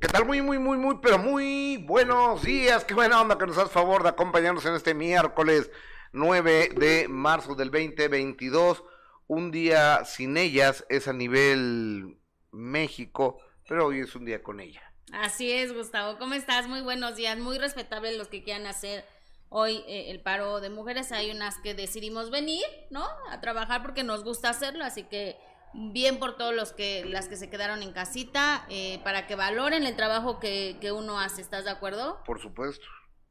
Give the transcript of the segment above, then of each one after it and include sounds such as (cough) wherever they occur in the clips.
¿Qué tal? Muy, muy, muy, muy, pero muy buenos días. Qué buena onda que nos haces favor de acompañarnos en este miércoles 9 de marzo del 2022. Un día sin ellas es a nivel México, pero hoy es un día con ella. Así es, Gustavo. ¿Cómo estás? Muy buenos días. Muy respetable los que quieran hacer hoy eh, el paro de mujeres. Hay unas que decidimos venir, ¿no? A trabajar porque nos gusta hacerlo, así que bien por todos los que las que se quedaron en casita eh, para que valoren el trabajo que, que, uno hace estás de acuerdo por supuesto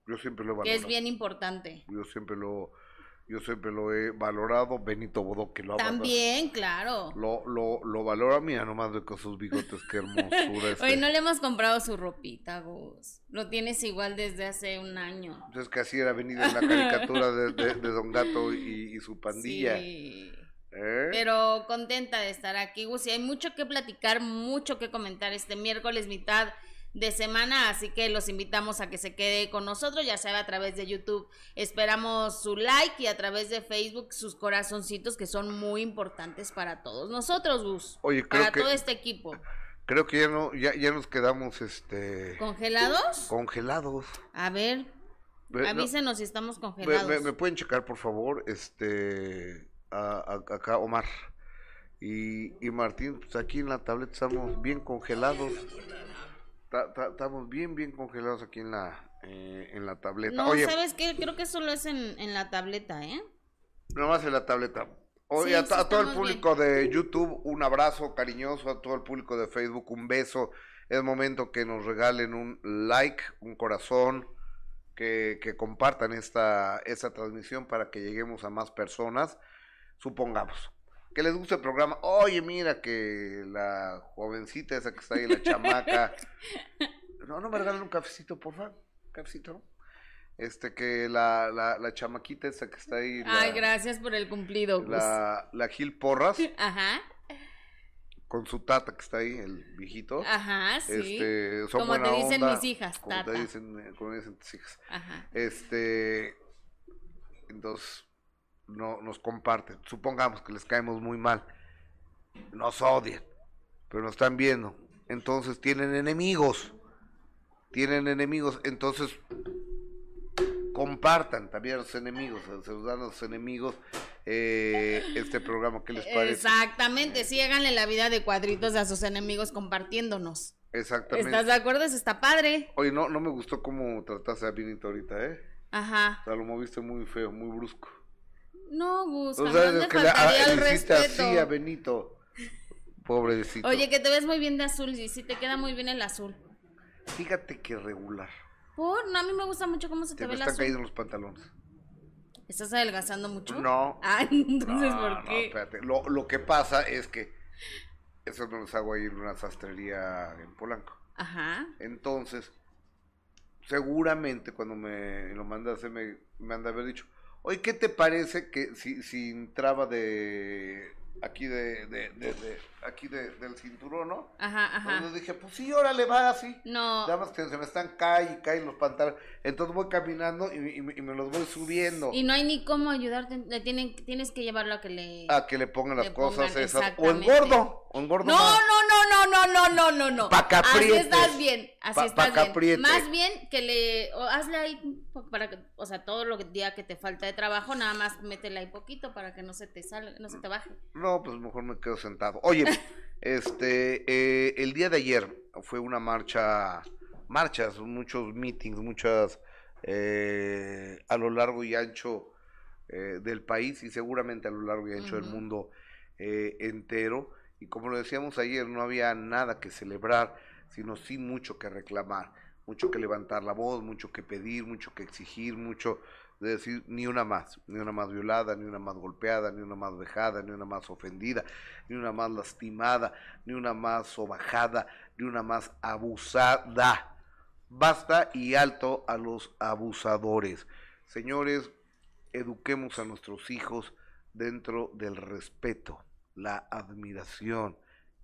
yo siempre lo he valorado que es bien importante. Yo siempre lo yo siempre lo he valorado Benito Bodó que lo también claro. Lo lo lo valora mira nomás de con sus bigotes qué hermosura (laughs) este. hoy no le hemos comprado su ropita Gus lo tienes igual desde hace un año. Entonces que así era venido en la caricatura de, de, de Don Gato y, y su pandilla. Sí ¿Eh? Pero contenta de estar aquí, Gus. Y hay mucho que platicar, mucho que comentar este miércoles, mitad de semana, así que los invitamos a que se quede con nosotros, ya sea a través de YouTube. Esperamos su like y a través de Facebook sus corazoncitos que son muy importantes para todos nosotros, Gus. Oye, para todo este equipo. Creo que ya no ya, ya nos quedamos este congelados. Congelados. A ver. Avísenos si estamos congelados. me pueden checar, por favor, este a, acá Omar y, y, Martín, pues aquí en la tableta estamos bien congelados. Estamos bien, bien congelados aquí en la, eh, en la tableta. No, ¿sabes qué? Creo que solo es en, en la tableta, ¿eh? Nomás en la tableta. Oye, a, todo el público de YouTube, un abrazo cariñoso, a todo el público de Facebook, un beso. Es momento que nos regalen un like, un corazón, que, que compartan esta, esta transmisión para que lleguemos a más personas supongamos, que les guste el programa, oye, mira que la jovencita esa que está ahí, la (laughs) chamaca, no, no me regalen un cafecito, por favor, cafecito, Este, que la, la, la chamaquita esa que está ahí. Ay, gracias por el cumplido. La, la Gil Porras. (laughs) Ajá. Con su tata que está ahí, el viejito. Ajá, sí. Este, como te dicen mis hijas, como Te dicen, eh, como dicen tus hijas. Ajá. Este, entonces, no nos comparten. Supongamos que les caemos muy mal. Nos odian, pero nos están viendo. Entonces tienen enemigos. Tienen enemigos. Entonces compartan también a los enemigos, a los enemigos, eh, este programa que les parece. Exactamente, sí, háganle la vida de cuadritos a sus enemigos compartiéndonos. Exactamente. ¿Estás de acuerdo? Eso está padre. Oye, no, no me gustó cómo trataste a Vinito ahorita, ¿eh? Ajá. O sea, lo moviste muy feo, muy brusco. No, Gus, o sea, le faltaría el respeto. así a Benito. Pobrecito. Oye, que te ves muy bien de azul, y sí te queda muy bien el azul. Fíjate que regular. Por, no, a mí me gusta mucho cómo se te, te ve el azul. están caídos los pantalones. ¿Estás adelgazando mucho? No. Ah, (laughs) entonces, ¿por qué? No, espérate. Lo, lo que pasa es que eso no los hago ahí en una sastrería en Polanco. Ajá. Entonces, seguramente cuando me lo mandaste me, me han de haber dicho, Oye, ¿qué te parece que si, si entraba de aquí de, de, de, de aquí de, del cinturón, ¿no? Ajá, ajá. Entonces dije, pues sí, órale, va así. No. Nada más que se me están caen y caen los pantalones. Entonces voy caminando y, y, y, me los voy subiendo. Y no hay ni cómo ayudarte. Le tienen, tienes que llevarlo a que le. A que le pongan las cosas esas. O engordo. No, no, no, no, no, no, no, no. Pa' Así estás bien. Así pa, estás pa bien. Más bien que le. O hazle ahí. Para que, o sea, todo lo que día que te falta de trabajo, nada más métele ahí poquito para que no se te salga, no se te baje. No, pues mejor me quedo sentado. Oye. (laughs) Este, eh, el día de ayer fue una marcha, marchas, muchos meetings, muchas eh, a lo largo y ancho eh, del país y seguramente a lo largo y ancho del mundo eh, entero. Y como lo decíamos ayer, no había nada que celebrar, sino sí mucho que reclamar, mucho que levantar la voz, mucho que pedir, mucho que exigir, mucho de decir ni una más, ni una más violada, ni una más golpeada, ni una más vejada, ni una más ofendida, ni una más lastimada, ni una más sobajada, ni una más abusada. Basta y alto a los abusadores. Señores, eduquemos a nuestros hijos dentro del respeto, la admiración,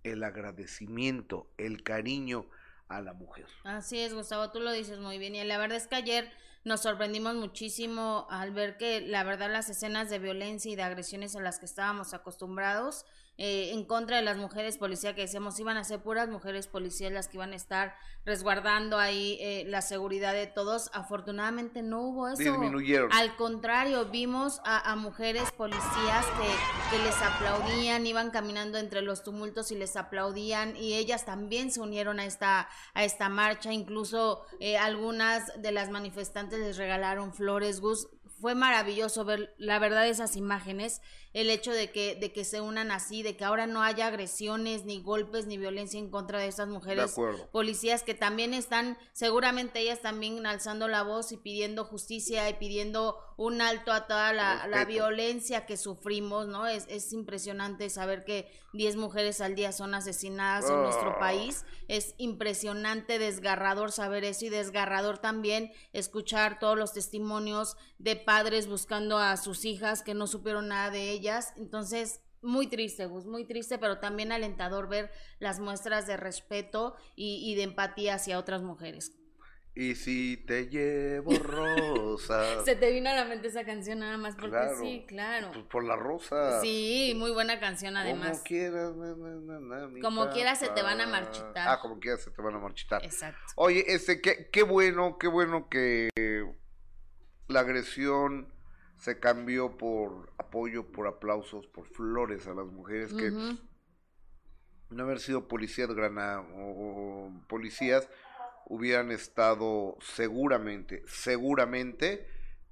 el agradecimiento, el cariño a la mujer. Así es, Gustavo, tú lo dices muy bien. Y la verdad es que ayer nos sorprendimos muchísimo al ver que la verdad las escenas de violencia y de agresiones a las que estábamos acostumbrados eh, en contra de las mujeres policías que decíamos iban a ser puras mujeres policías las que iban a estar resguardando ahí eh, la seguridad de todos. Afortunadamente no hubo eso. Disminuyeron. Al contrario, vimos a, mujeres policías que, que, les aplaudían, iban caminando entre los tumultos y les aplaudían y ellas también se unieron a esta, a esta marcha. Incluso eh, algunas de las manifestantes les regalaron flores. Gus, fue maravilloso ver la verdad esas imágenes el hecho de que, de que se unan así, de que ahora no haya agresiones, ni golpes, ni violencia en contra de estas mujeres policías que también están, seguramente ellas también alzando la voz y pidiendo justicia y pidiendo un alto a toda la, la violencia que sufrimos, ¿no? Es, es impresionante saber que 10 mujeres al día son asesinadas en nuestro ah. país. Es impresionante, desgarrador saber eso y desgarrador también escuchar todos los testimonios de padres buscando a sus hijas que no supieron nada de ellas entonces, muy triste, Gus, muy triste, pero también alentador ver las muestras de respeto y, de empatía hacia otras mujeres. Y si te llevo rosa. (laughs) se te vino a la mente esa canción nada más porque sí, claro. Pues por la rosa. Sí, muy buena canción además. Como quieras, como quieras se te van a marchitar. Ah, como quieras se te van a marchitar. Exacto. Oye, este, qué, qué bueno, qué bueno que la agresión se cambió por apoyo, por aplausos, por flores a las mujeres que no haber sido policías grana o, policías hubieran estado seguramente, seguramente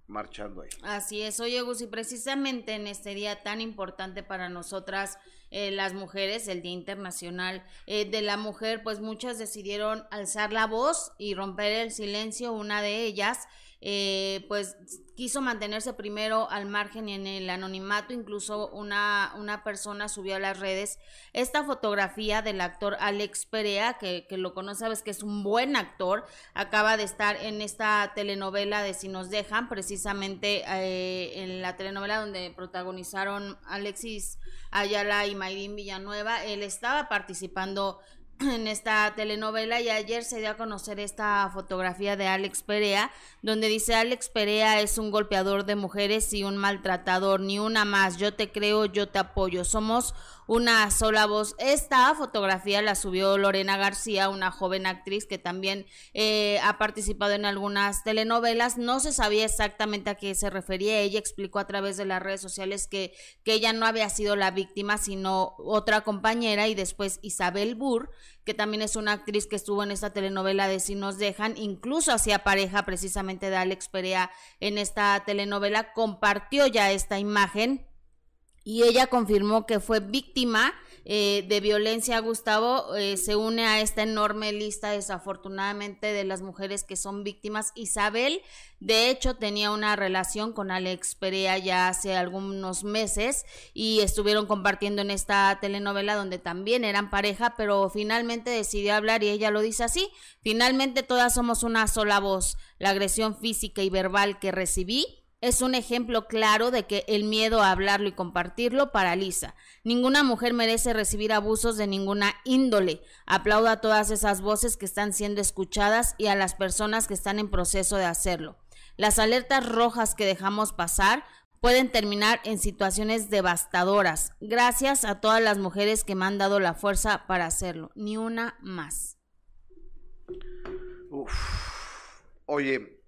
marchando ahí. Así es, oye Gus, y precisamente en este día tan importante para nosotras, eh, las mujeres, el Día Internacional eh, de la Mujer, pues muchas decidieron alzar la voz y romper el silencio, una de ellas eh, pues quiso mantenerse primero al margen y en el anonimato, incluso una, una persona subió a las redes esta fotografía del actor Alex Perea, que, que lo conoce, que es un buen actor, acaba de estar en esta telenovela de Si nos dejan, precisamente eh, en la telenovela donde protagonizaron Alexis Ayala y Mayrín Villanueva, él estaba participando en esta telenovela y ayer se dio a conocer esta fotografía de Alex Perea, donde dice Alex Perea es un golpeador de mujeres y un maltratador, ni una más, yo te creo, yo te apoyo, somos una sola voz. Esta fotografía la subió Lorena García, una joven actriz que también eh, ha participado en algunas telenovelas. No se sabía exactamente a qué se refería. Ella explicó a través de las redes sociales que, que ella no había sido la víctima, sino otra compañera y después Isabel Burr que también es una actriz que estuvo en esta telenovela de Si nos dejan, incluso hacía pareja precisamente de Alex Perea en esta telenovela, compartió ya esta imagen y ella confirmó que fue víctima eh, de violencia. Gustavo eh, se une a esta enorme lista, desafortunadamente, de las mujeres que son víctimas. Isabel, de hecho, tenía una relación con Alex Perea ya hace algunos meses y estuvieron compartiendo en esta telenovela donde también eran pareja, pero finalmente decidió hablar y ella lo dice así. Finalmente todas somos una sola voz. La agresión física y verbal que recibí es un ejemplo claro de que el miedo a hablarlo y compartirlo paraliza. Ninguna mujer merece recibir abusos de ninguna índole. Aplaudo a todas esas voces que están siendo escuchadas y a las personas que están en proceso de hacerlo. Las alertas rojas que dejamos pasar pueden terminar en situaciones devastadoras. Gracias a todas las mujeres que me han dado la fuerza para hacerlo. Ni una más. Oye,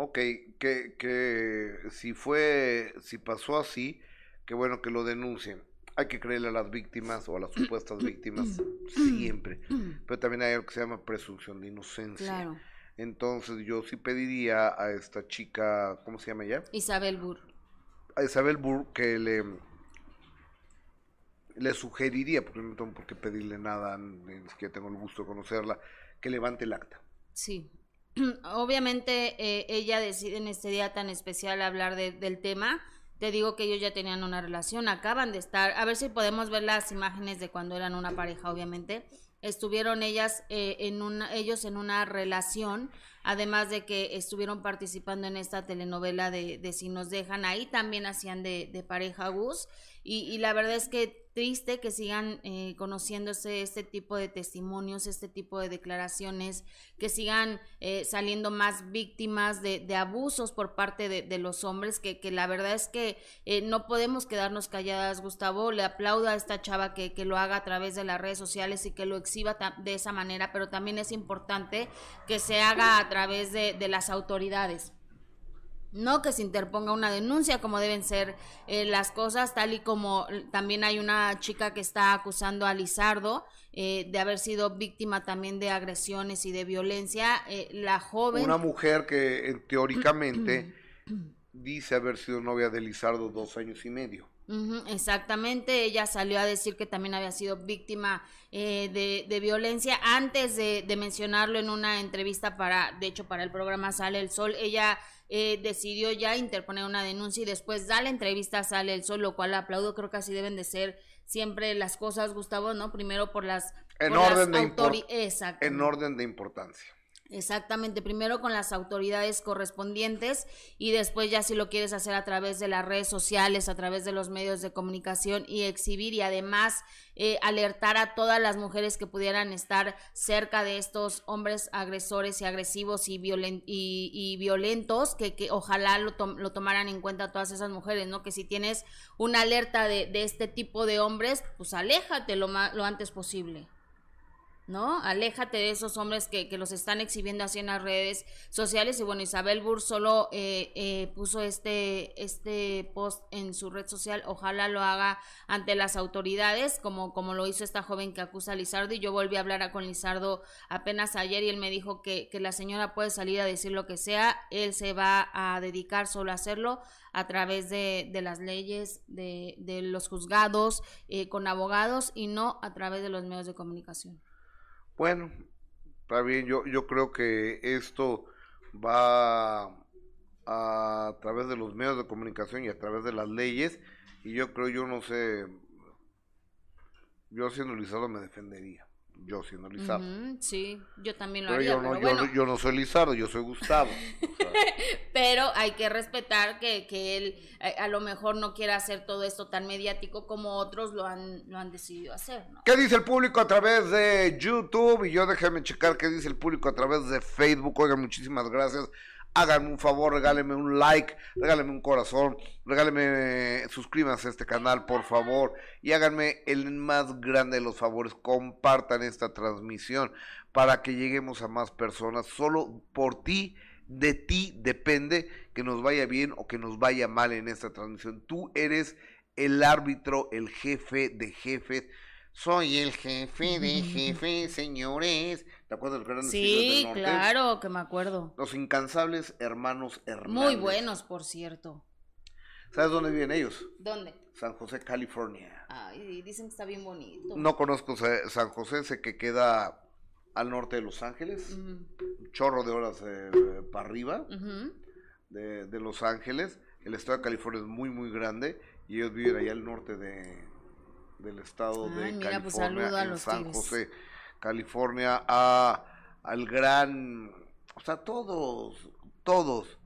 Ok, que, que si fue, si pasó así, qué bueno que lo denuncien. Hay que creerle a las víctimas o a las supuestas víctimas siempre, pero también hay algo que se llama presunción de inocencia. Entonces yo sí pediría a esta chica, ¿cómo se llama ella? Isabel Burr. A Isabel Burr que le le sugeriría, porque no tengo por qué pedirle nada, ni siquiera tengo el gusto de conocerla, que levante el acta. Sí, (clears throat) obviamente eh, ella decide en este día tan especial hablar del tema. Te digo que ellos ya tenían una relación, acaban de estar, a ver si podemos ver las imágenes de cuando eran una pareja, obviamente. Estuvieron ellas eh, en una, ellos en una relación además de que estuvieron participando en esta telenovela de, de Si nos dejan, ahí también hacían de, de pareja Gus, y la verdad es que triste que sigan eh, conociéndose este tipo de testimonios, este tipo de declaraciones, que sigan eh, saliendo más víctimas de, abusos por parte de, los hombres, que, la verdad es que eh, no podemos quedarnos calladas, Gustavo. Le aplaudo a esta chava que, que, lo haga a través de las redes sociales y que lo exhiba de esa manera, pero también es importante que se haga a través de, de las autoridades no que se interponga una denuncia como deben ser eh, las cosas, tal y como también hay una chica que está acusando a Lizardo eh, de haber sido víctima también de agresiones y de violencia. Eh, la joven... Una mujer que teóricamente (clears throat) dice haber sido novia de Lizardo dos años y medio. exactamente, ella salió a decir que también había sido víctima de, de, violencia antes de, de mencionarlo en una entrevista para, de hecho, para el programa Sale el Sol. Ella eh, decidió ya interponer una denuncia y después da la entrevista, sale el sol, lo cual aplaudo, creo que así deben de ser siempre las cosas, Gustavo, ¿no? Primero por las... En, orden, de en orden de importancia. Exactamente, primero con las autoridades correspondientes y después ya si lo quieres hacer a través de las redes sociales, a través de los medios de comunicación y exhibir y además eh, alertar a todas las mujeres que pudieran estar cerca de estos hombres agresores y agresivos y, y, violentos, que, que ojalá lo, lo, tomaran en cuenta todas esas mujeres, ¿no? Que si tienes una alerta de, de este tipo de hombres, pues aléjate lo, lo antes posible. ¿No? Aléjate de esos hombres que, que, los están exhibiendo así en las redes sociales. Y bueno, Isabel Burr solo eh, eh, puso este, este post en su red social. Ojalá lo haga ante las autoridades, como, como lo hizo esta joven que acusa a Lizardo. Y yo volví a hablar con Lizardo apenas ayer y él me dijo que, que la señora puede salir a decir lo que sea. Él se va a dedicar solo a hacerlo a través de, de las leyes, de, de los juzgados, eh, con abogados y no a través de los medios de comunicación. Bueno, está bien, yo, yo creo que esto va a, través de los medios de comunicación y a través de las leyes, y yo creo, yo no sé, yo siendo Lizardo me defendería. Yo siendo Lizardo. sí, yo también lo haría. Yo no, yo, no soy Lizardo, yo soy Gustavo. (laughs) pero hay que respetar que, que él a, eh, a, lo mejor no quiera hacer todo esto tan mediático como otros lo han, lo han decidido hacer. ¿no? ¿Qué dice el público a través de YouTube? Y yo déjame checar qué dice el público a través de Facebook. Oigan, muchísimas gracias háganme un favor, regálenme un like, regálenme un corazón, regálenme, suscríbanse a este canal, por favor, y háganme el más grande de los favores, compartan esta transmisión para que lleguemos a más personas. Solo por ti, de ti depende que nos vaya bien o que nos vaya mal en esta transmisión. Tú eres el árbitro, el jefe de jefes. Soy el jefe de (laughs) jefes, señores. ¿Te acuerdas de los grandes Sí, claro, que me acuerdo. Los incansables hermanos Hernández. Muy buenos, por cierto. ¿Sabes dónde viven ellos? ¿Dónde? San José, California. Ay, dicen que está bien bonito. No conozco San José, sé que queda al norte de Los Ángeles, un chorro de horas eh, para arriba de, de, Los Ángeles. El estado de California es muy, muy grande y ellos viven allá al norte de, del estado de mira, pues California, en San José. California, a, al gran, o sea, todos, todos,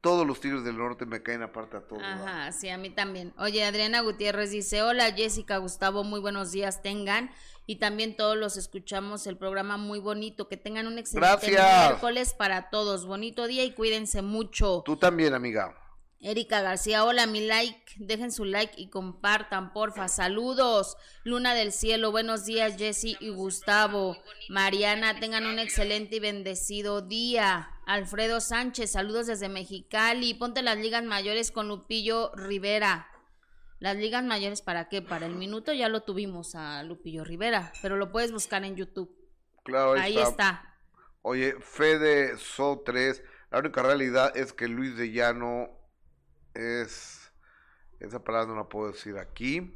todos los Tigres del Norte me caen aparte a todos. Ajá, sí, a mí también. Oye, Adriana Gutiérrez dice, hola Jessica, Gustavo, muy buenos días tengan. Y también todos los escuchamos el programa muy bonito. Que tengan un excelente miércoles para todos. Bonito día y cuídense mucho. Tú también, amiga. Erika García, hola, mi like, dejen su like y compartan, porfa. Saludos, Luna del Cielo, buenos días, Jesse y Gustavo. Mariana, tengan un excelente y bendecido día. Alfredo Sánchez, saludos desde Mexicali. Ponte las ligas mayores con Lupillo Rivera. Las ligas mayores, ¿para qué? Para el minuto ya lo tuvimos a Lupillo Rivera, pero lo puedes buscar en YouTube. Claro, ahí, está. Oye, Fede So 3, la única realidad es que Luis de Llano es, esa palabra no la puedo decir aquí.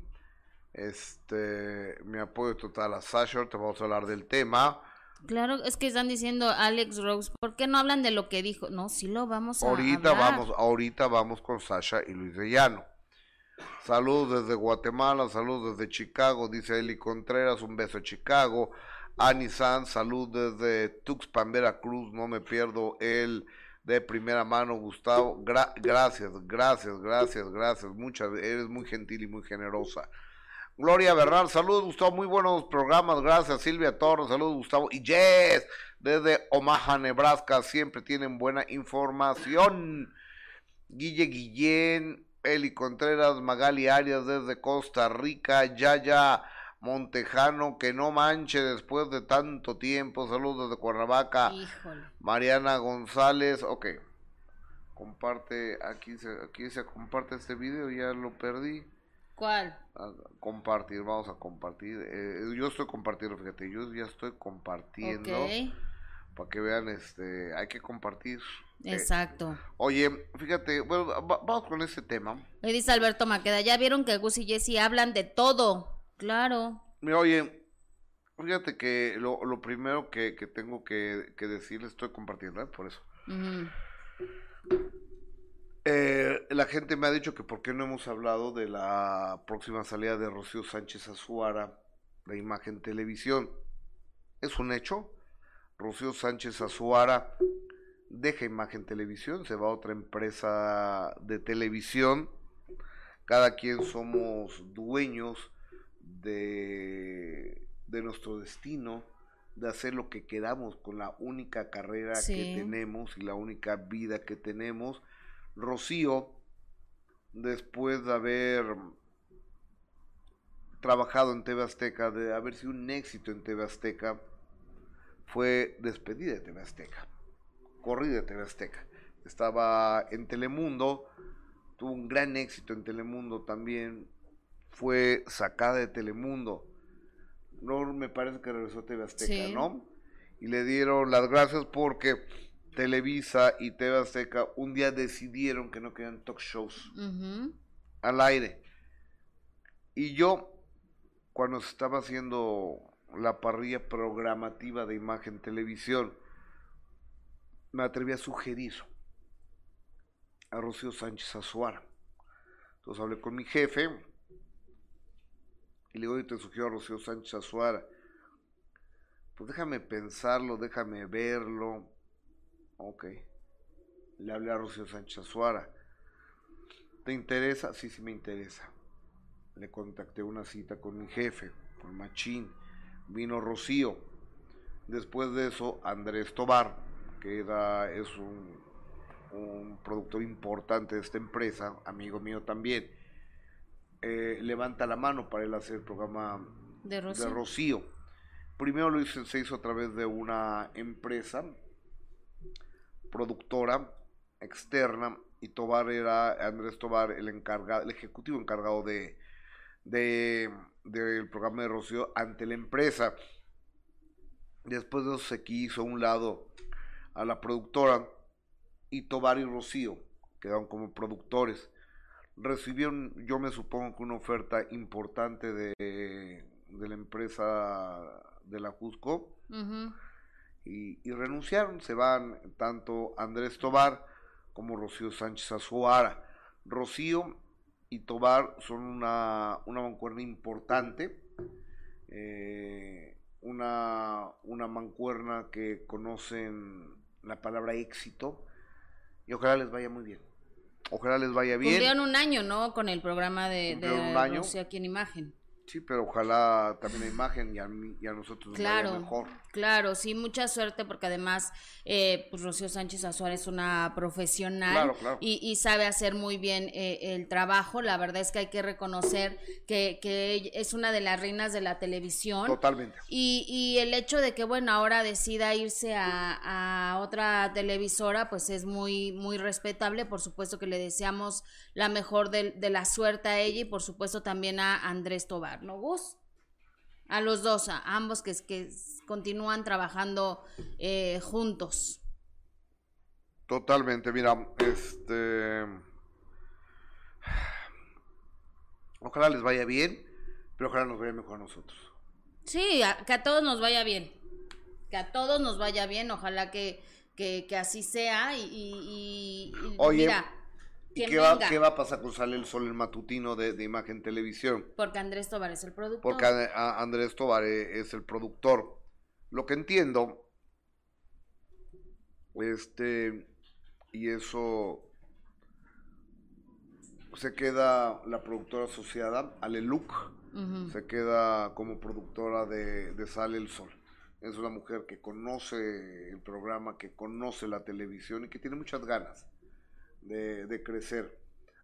Este, mi apoyo total a Sasha, te vamos a hablar del tema. Claro, es que están diciendo Alex Rose, ¿por qué no hablan de lo que dijo? No, sí lo vamos a Ahorita vamos, ahorita vamos con Sasha y Luis de Llano. Saludos desde Guatemala, saludos desde Chicago, dice Eli Contreras, un beso a Chicago. Ani San, salud desde Tuxpan, Veracruz, no me pierdo el de primera mano, Gustavo. gracias, gracias, gracias, gracias. Muchas, eres muy gentil y muy generosa. Gloria Bernal, saludos Gustavo, muy buenos programas, gracias Silvia Torres, saludos Gustavo y Jess desde Omaha, Nebraska, siempre tienen buena información. Guille Guillén, Eli Contreras, Magali Arias desde Costa Rica, Yaya Montejano, que no manche después de tanto tiempo. Saludos desde Cuernavaca. Mariana González, ok. Comparte, aquí se, aquí se comparte este video, ya lo perdí. ¿Cuál? compartir, vamos a compartir. Eh, yo estoy compartiendo, fíjate, yo ya estoy compartiendo. Para que vean, este, hay que compartir. Eh, Exacto. oye, fíjate, bueno, vamos con este tema. dice Alberto Maqueda, ya vieron que Gus y Jesse hablan de todo. Claro. oye, fíjate que lo, lo primero que, que tengo que, que decir, estoy compartiendo, ¿eh? por eso. eh, la gente me ha dicho que por qué no hemos hablado de la próxima salida de Rocío Sánchez Azuara de Imagen Televisión. Es un hecho. Rocío Sánchez Azuara deja Imagen Televisión, se va a otra empresa de televisión. Cada quien somos dueños de, nuestro destino, de hacer lo que queramos con la única carrera que tenemos y la única vida que tenemos. Rocío, después de haber trabajado en TV Azteca, de haber sido un éxito en TV Azteca, fue despedida de TV Azteca, corrida de TV Azteca. Estaba en Telemundo, tuvo un gran éxito en Telemundo también, fue sacada de Telemundo. No me parece que regresó a TV Azteca, ¿no? Y le dieron las gracias porque Televisa y TV Azteca un día decidieron que no querían talk shows al aire. Y yo, cuando se estaba haciendo la parrilla programativa de imagen televisión, me atreví a sugerir a Rocío Sánchez Azuara. Entonces hablé con mi jefe, y le digo, te sugiero a Rocío Sánchez Azuara. Pues déjame pensarlo, déjame verlo. Ok. Le hablé a Rocío Sánchez Azuara. ¿Te interesa? Sí, sí me interesa. Le contacté una cita con mi jefe, con Machín. Vino Rocío. Después de eso, Andrés Tobar, que era, es un, un productor importante de esta empresa, amigo mío también eh, levanta la mano para él hacer el programa de Rocío. Primero lo hizo, se hizo a través de una empresa productora externa y Tobar era Andrés Tobar el encargado, el ejecutivo encargado de, de del programa de Rocío ante la empresa. Después de eso se quiso a un lado a la productora y Tobar y Rocío quedaron como productores recibieron, yo me supongo que una oferta importante de, de la empresa de la Jusco y, renunciaron. Se van tanto Andrés Tobar como Rocío Sánchez Azuara. Rocío y Tobar son una, una mancuerna importante, eh, una, una mancuerna que conocen la palabra éxito y ojalá les vaya muy bien. Ojalá les vaya bien. Cumplieron un año, ¿no? Con el programa de, de un año. aquí en Imagen. Sí, pero ojalá también la imagen y a, mí, y a nosotros claro, vaya mejor. Claro, sí, mucha suerte porque además, eh, pues Rocío Sánchez Azuara es una profesional Y, sabe hacer muy bien eh, el trabajo. La verdad es que hay que reconocer que, que es una de las reinas de la televisión. Totalmente. Y, y el hecho de que, bueno, ahora decida irse a, a otra televisora, pues es muy, muy respetable. Por supuesto que le deseamos la mejor de, de la suerte a ella y por supuesto también a Andrés Tobar. ¿No, Gus? A los dos, a ambos que, que continúan trabajando eh, juntos. Totalmente, mira, este... Ojalá les vaya bien, pero ojalá nos vaya mejor a nosotros. Sí, que a todos nos vaya bien. Que a todos nos vaya bien, ojalá que, que, así sea. Y, y, mira, ¿Y qué va, qué va, a pasar con Sale el Sol, el matutino de, Imagen Televisión? Porque Andrés Tobar es el productor. Porque Andrés Tobar e, es el productor. Lo que entiendo, este, y eso se queda la productora asociada, Aleluc, se queda como productora de, de Sale el Sol. Es una mujer que conoce el programa, que conoce la televisión y que tiene muchas ganas de, crecer.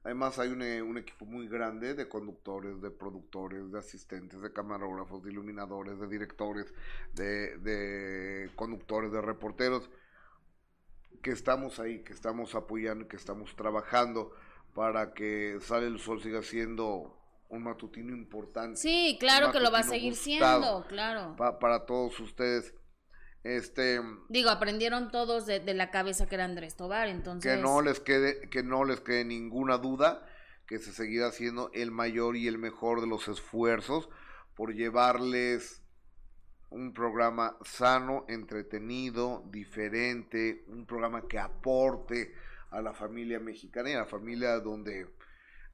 Además hay un, un, equipo muy grande de conductores, de productores, de asistentes, de camarógrafos, de iluminadores, de directores, de, de conductores, de reporteros, que estamos ahí, que estamos apoyando, que estamos trabajando para que Sale el Sol siga siendo un matutino importante. Sí, claro que lo va a seguir siendo, claro. para todos ustedes. Este digo, aprendieron todos de, de, la cabeza que era Andrés Tobar, entonces que no les quede que no les quede ninguna duda que se seguirá haciendo el mayor y el mejor de los esfuerzos por llevarles un programa sano, entretenido, diferente, un programa que aporte a la familia mexicana y a la familia donde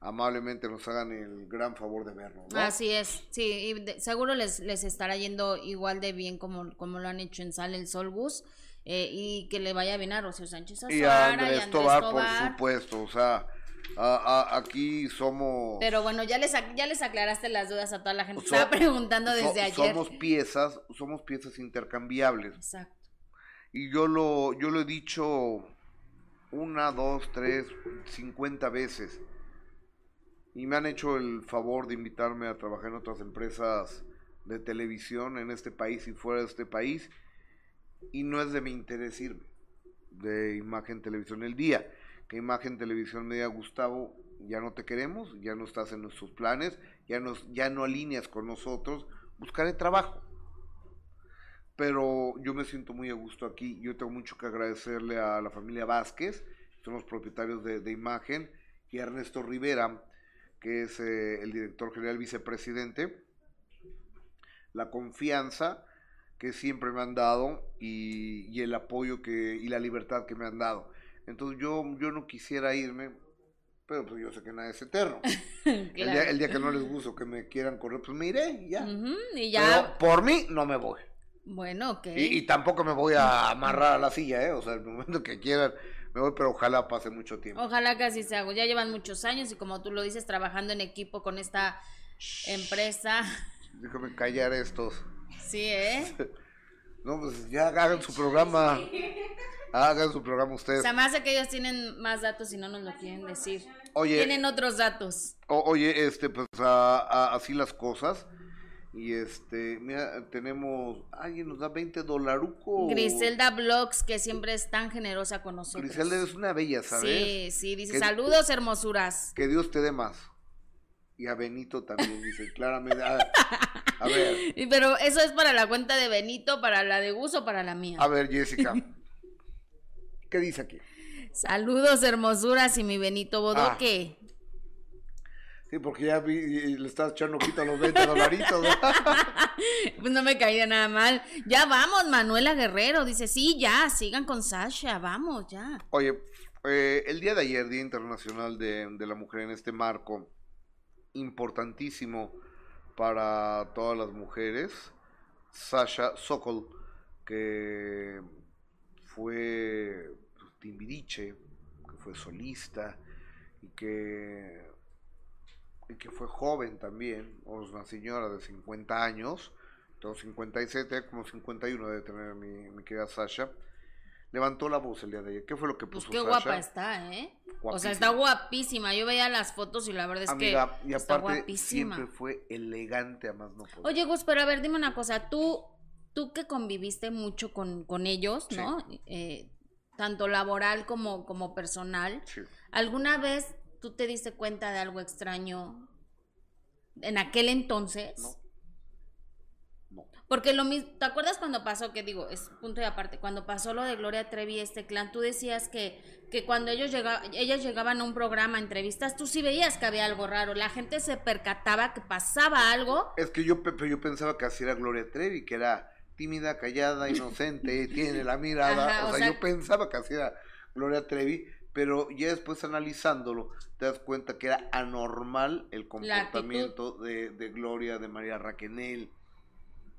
amablemente nos hagan el gran favor de vernos. Así es, sí, y seguro les, les estará yendo igual de bien como, como lo han hecho en Sale el Sol Bus. Eh, y que le vaya bien a Rocío Sánchez y a Andrés, Tobar, por supuesto, o sea, aquí somos... Pero bueno, ya les, ya les aclaraste las dudas a toda la gente. Estaba preguntando desde ayer. Somos piezas, somos piezas intercambiables. Exacto. Y yo lo, yo lo he dicho una, dos, tres, cincuenta veces. Y me han hecho el favor de invitarme a trabajar en otras empresas de televisión en este país y fuera de este país. Y no es de mi interés irme de Imagen Televisión el día. Que Imagen Televisión me diga, Gustavo, ya no te queremos, ya no estás en nuestros planes, ya, nos, ya no alineas con nosotros, buscaré trabajo pero yo me siento muy a gusto aquí. Yo tengo mucho que agradecerle a la familia Vázquez, son los propietarios de, Imagen, y a Ernesto Rivera, que es eh, el director general vicepresidente, la confianza que siempre me han dado y, el apoyo que, y la libertad que me han dado. Entonces yo, yo no quisiera irme, pero pues yo sé que nada es eterno. (laughs) el, día, que no les gusto que me quieran correr, pues me iré y ya. y ya. Pero por mí no me voy. Bueno, ok. Y, tampoco me voy a (laughs) amarrar a la silla, ¿eh? O sea, el momento que quieran me voy, pero ojalá pase mucho tiempo. Ojalá que así se haga. Ya llevan muchos años y como tú lo dices, trabajando en equipo con esta empresa. Déjame callar estos. Sí, ¿eh? (laughs) no, pues ya hagan su programa. (laughs) Hagan su programa ustedes. O sea, más que ellos tienen más datos y no nos lo quieren decir. Oye. Tienen otros datos. oye, este, pues así las cosas. Y este, mira, tenemos, alguien nos da 20 dolarucos. Griselda Blogs, que siempre es tan generosa con nosotros. Griselda es una bella, ¿sabes? Sí, sí, dice, saludos hermosuras. Que Dios te dé más. Y a Benito también, dice, (laughs) claramente. A, ver. Pero eso es para la cuenta de Benito, para la de Gus o para la mía. A ver, Jessica. (laughs) ¿Qué dice aquí? Saludos hermosuras y mi Benito Bodoque. Ah. Sí, porque ya vi, le estás echando quita los 20 dolaritos. (laughs) pues no me caía nada mal. Ya vamos, Manuela Guerrero. Dice, sí, ya, sigan con Sasha, vamos, ya. Oye, eh, el día de ayer, Día Internacional de, de la Mujer en este marco, importantísimo para todas las mujeres, Sasha Sokol, que fue timbiriche, que fue solista y que que fue joven también, o una señora de 50 años, tengo 57, como 51 debe tener mi, mi querida Sasha, levantó la voz el día de ayer. ¿Qué fue lo que pues puso pues qué guapa está, ¿eh? O sea, está guapísima. Yo veía las fotos y la verdad es que y está guapísima. siempre fue elegante a más no poder. Oye, Gus, pero a ver, dime una cosa. Tú, tú que conviviste mucho con, con ellos, ¿no? Eh, tanto laboral como, como personal. ¿Alguna vez ¿Tú te diste cuenta de algo extraño en aquel entonces? No. no. Porque lo mismo, ¿te acuerdas cuando pasó, que digo, es punto de aparte, cuando pasó lo de Gloria Trevi y este clan, tú decías que, que cuando ellos llegaban, ellas llegaban a un programa, a entrevistas, tú sí veías que había algo raro, la gente se percataba que pasaba algo. Es que yo, yo pensaba que así era Gloria Trevi, que era tímida, callada, inocente, (laughs) tiene la mirada, o, sea, yo pensaba que así era Gloria Trevi, pero ya después analizándolo, te das cuenta que era anormal el comportamiento de, Gloria, de María Raquenel.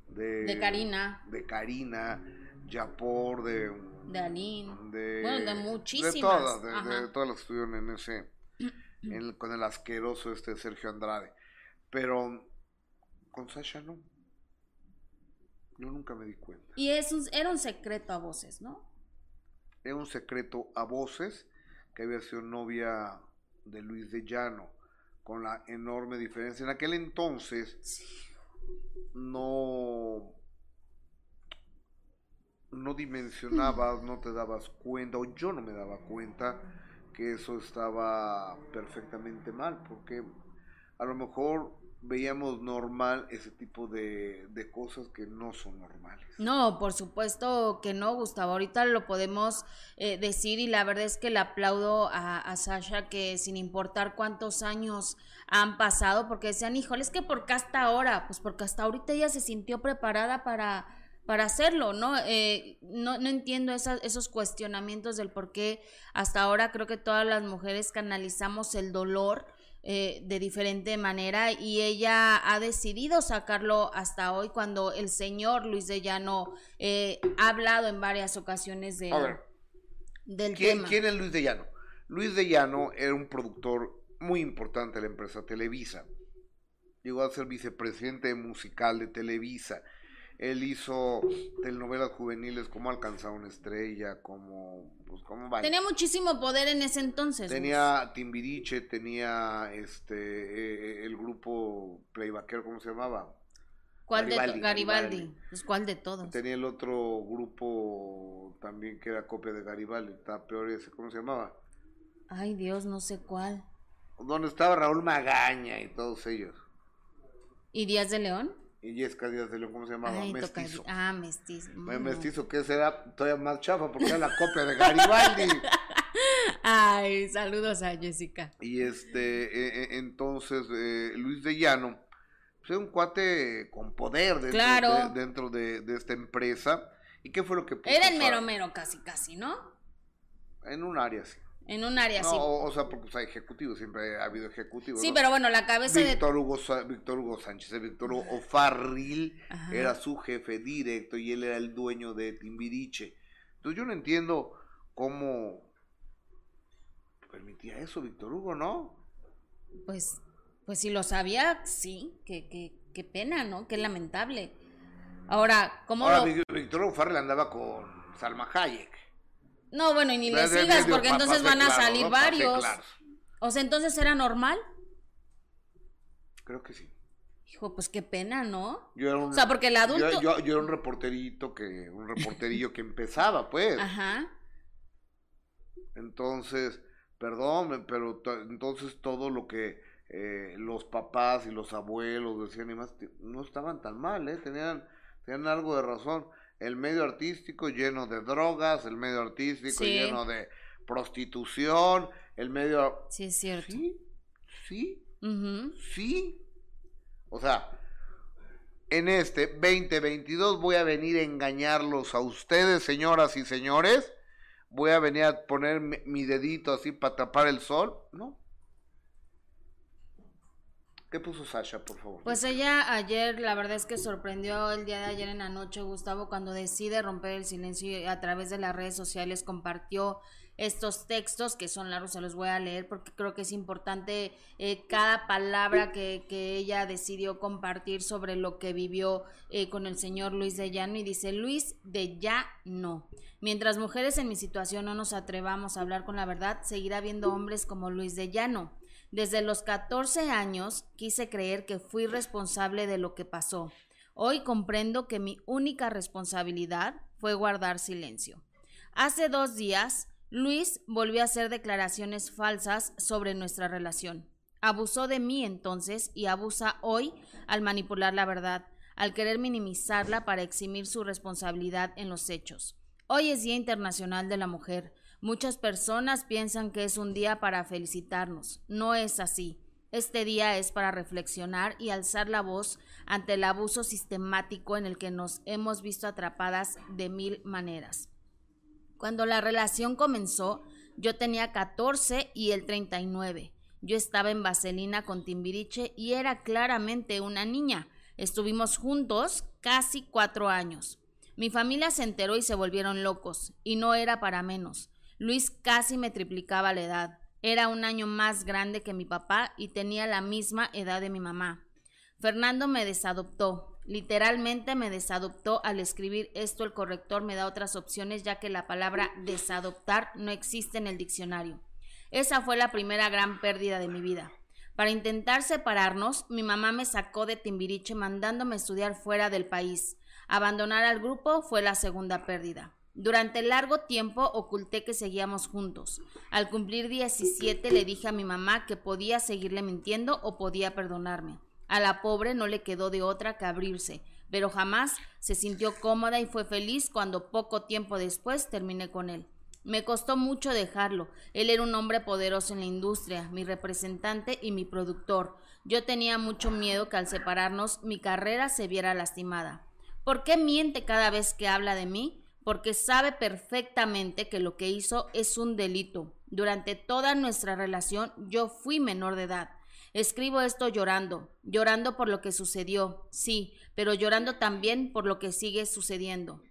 de, Karina, de Karina, Yapor, de de Aline, de, bueno, de muchísimas, de todas, de, todas las que estuvieron en ese, (clears throat) con el asqueroso este Sergio Andrade, pero con Sasha no, yo nunca me di cuenta. Y es era un secreto a voces, ¿no? Era un secreto a voces que había sido novia de Luis de Llano, con la enorme diferencia. En aquel entonces no no dimensionabas, no te dabas cuenta, o yo no me daba cuenta que eso estaba perfectamente mal, porque a lo mejor veíamos normal ese tipo de, cosas que no son normales. No, por supuesto que no, Gustavo. Ahorita lo podemos eh, decir y la verdad es que le aplaudo a, a, Sasha que sin importar cuántos años han pasado, porque decían, híjole, es que por qué hasta ahora, pues porque hasta ahorita ella se sintió preparada para para hacerlo, ¿no? Eh, no, no entiendo esos cuestionamientos del por qué hasta ahora creo que todas las mujeres canalizamos el dolor eh, de diferente manera y ella ha decidido sacarlo hasta hoy cuando el señor Luis de Llano eh, ha hablado en varias ocasiones de, del tema. ¿Quién es Luis de Llano? Luis de Llano era un productor muy importante de la empresa Televisa. Llegó a ser vicepresidente musical de Televisa. Él hizo telenovelas juveniles como Alcanzar una estrella, como pues como Tenía muchísimo poder en ese entonces. Tenía Timbiriche, tenía este eh, el grupo playbackero, ¿cómo se llamaba? ¿Cuál de Garibaldi? Pues, ¿cuál de todos? Tenía el otro grupo también que era copia de Garibaldi, está peor ese, ¿cómo se llamaba? Ay, Dios, no sé cuál. Donde estaba Raúl Magaña y todos ellos. ¿Y Díaz de León? Y Jessica Díaz de León, ¿cómo se llamaba? mestizo. Ah, mestizo. Mestizo, que ese era todavía más chafa porque era la copia de Garibaldi. (laughs) Ay, saludos a Jessica. Y este, e, e, entonces, eh, Luis de Llano, pues un cuate con poder dentro, de, esta empresa. ¿Y qué fue lo que puso? Era el mero mero casi, casi, ¿no? En un área, sí. En un área, sí. O, sea, porque hay ejecutivos, siempre ha habido ejecutivos. Sí, pero bueno, la cabeza Víctor Hugo, Víctor Hugo Sánchez, eh, Víctor Hugo Farril era su jefe directo y él era el dueño de Timbiriche. Entonces yo no entiendo cómo permitía eso Víctor Hugo, ¿no? Pues, pues si lo sabía, sí, qué que, pena, ¿no? Qué lamentable. Ahora, ¿cómo Ahora, Víctor Hugo Farril andaba con Salma Hayek. No, bueno, y ni le sigas porque entonces van a salir varios. O sea, entonces era normal. Creo que sí. Hijo, pues qué pena, ¿no? Yo era un, o sea, porque el adulto. Yo, yo, era un reporterito que, un reporterillo que empezaba, pues. Ajá. Entonces, perdón, pero entonces todo lo que eh, los papás y los abuelos decían y más, no estaban tan mal, ¿eh? Tenían, tenían algo de razón el medio artístico lleno de drogas, el medio artístico lleno de prostitución, el medio... Sí, es cierto. Sí, sí, sí. O sea, en este 2022 voy a venir a engañarlos a ustedes, señoras y señores. Voy a venir a poner mi dedito así para tapar el sol. No, ¿Qué puso Sasha, por favor? Pues ella ayer, la verdad es que sorprendió el día de ayer en la noche, Gustavo, cuando decide romper el silencio y a través de las redes sociales compartió estos textos que son largos, se los voy a leer porque creo que es importante eh, cada palabra que, que, ella decidió compartir sobre lo que vivió eh, con el señor Luis de Llano y dice, Luis de ya no. Mientras mujeres en mi situación no nos atrevamos a hablar con la verdad, seguirá habiendo hombres como Luis de Llano desde los 14 años quise creer que fui responsable de lo que pasó. Hoy comprendo que mi única responsabilidad fue guardar silencio. Hace dos días, Luis volvió a hacer declaraciones falsas sobre nuestra relación. Abusó de mí entonces y abusa hoy al manipular la verdad, al querer minimizarla para eximir su responsabilidad en los hechos. Hoy es Día Internacional de la Mujer. Muchas personas piensan que es un día para felicitarnos. No es así. Este día es para reflexionar y alzar la voz ante el abuso sistemático en el que nos hemos visto atrapadas de mil maneras. Cuando la relación comenzó, yo tenía 14 y él 39. Yo estaba en Vaselina con Timbiriche y era claramente una niña. Estuvimos juntos casi cuatro años. Mi familia se enteró y se volvieron locos, y no era para menos. Luis casi me triplicaba la edad. Era un año más grande que mi papá y tenía la misma edad de mi mamá. Fernando me desadoptó. Literalmente me desadoptó al escribir esto el corrector me da otras opciones ya que la palabra desadoptar no existe en el diccionario. Esa fue la primera gran pérdida de mi vida. Para intentar separarnos, mi mamá me sacó de Timbiriche mandándome estudiar fuera del país. Abandonar al grupo fue la segunda pérdida. Durante largo tiempo oculté que seguíamos juntos. Al cumplir 17 le dije a mi mamá que podía seguirle mintiendo o podía perdonarme. A la pobre no le quedó de otra que abrirse, pero jamás se sintió cómoda y fue feliz cuando poco tiempo después terminé con él. Me costó mucho dejarlo. Él era un hombre poderoso en la industria, mi representante y mi productor. Yo tenía mucho miedo que al separarnos mi carrera se viera lastimada. ¿Por qué miente cada vez que habla de mí? Porque sabe perfectamente que lo que hizo es un delito. Durante toda nuestra relación yo fui menor de edad. Escribo esto llorando, llorando por lo que sucedió, sí, pero llorando también por lo que sigue sucediendo.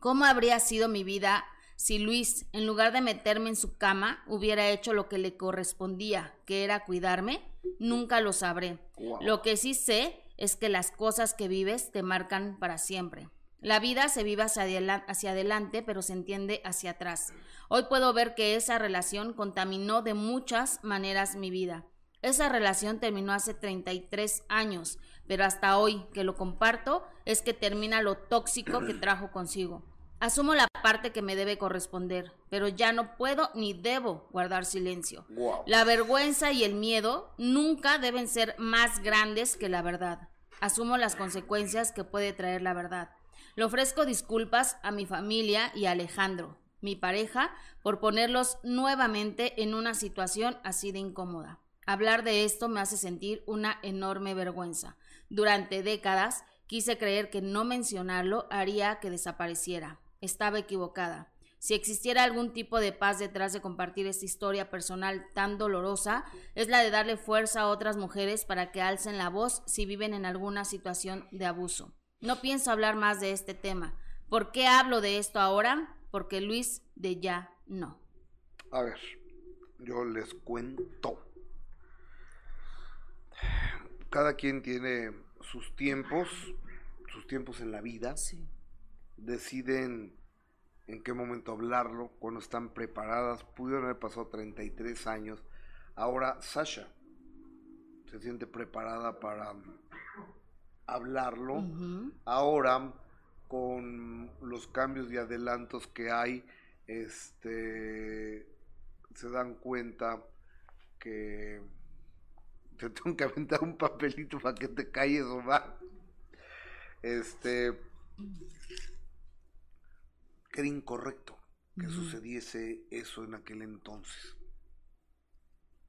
¿Cómo habría sido mi vida si Luis, en lugar de meterme en su cama, hubiera hecho lo que le correspondía, que era cuidarme? Nunca lo sabré. Lo que sí sé es que las cosas que vives te marcan para siempre. La vida se vive hacia, hacia, adelante, pero se entiende hacia atrás. Hoy puedo ver que esa relación contaminó de muchas maneras mi vida. Esa relación terminó hace 33 años, pero hasta hoy que lo comparto es que termina lo tóxico que (clears throat) trajo consigo. Asumo la parte que me debe corresponder, pero ya no puedo ni debo guardar silencio. La vergüenza y el miedo nunca deben ser más grandes que la verdad. Asumo las consecuencias que puede traer la verdad. Le ofrezco disculpas a mi familia y a Alejandro, mi pareja, por ponerlos nuevamente en una situación así de incómoda. Hablar de esto me hace sentir una enorme vergüenza. Durante décadas quise creer que no mencionarlo haría que desapareciera. Estaba equivocada. Si existiera algún tipo de paz detrás de compartir esta historia personal tan dolorosa, es la de darle fuerza a otras mujeres para que alcen la voz si viven en alguna situación de abuso. No pienso hablar más de este tema. ¿Por qué hablo de esto ahora? Porque Luis de ya no. A ver, yo les cuento cada quien tiene sus tiempos, sus tiempos en la vida. Deciden en qué momento hablarlo, cuando están preparadas. Pudieron haber pasado 33 años. Ahora Sasha se siente preparada para hablarlo. Ahora, con los cambios y adelantos que hay, este, se dan cuenta que te (laughs) tengo que aventar un papelito para que te calles o va. Este. Que era incorrecto que sucediese eso en aquel entonces.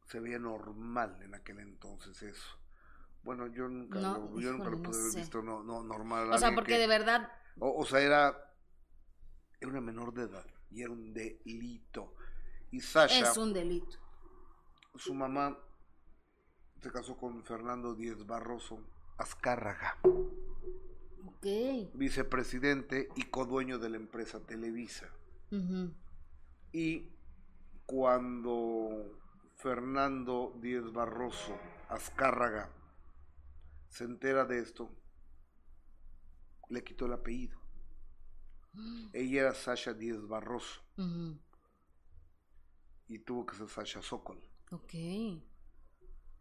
Se veía normal en aquel entonces eso. Bueno, yo nunca, lo, yo nunca lo pude haber visto no, no, normal. O sea, porque de verdad. O, sea, era, era una menor de edad y era un delito. Y Sasha. Es un delito. Su mamá se casó con Fernando Díez Barroso Azcárraga. Ok. Vicepresidente y codueño de la empresa Televisa. Y cuando Fernando Díez Barroso Azcárraga se entera de esto, le quitó el apellido. Ella era Sasha Díez Barroso. Y tuvo que ser Sasha Sokol. Ok.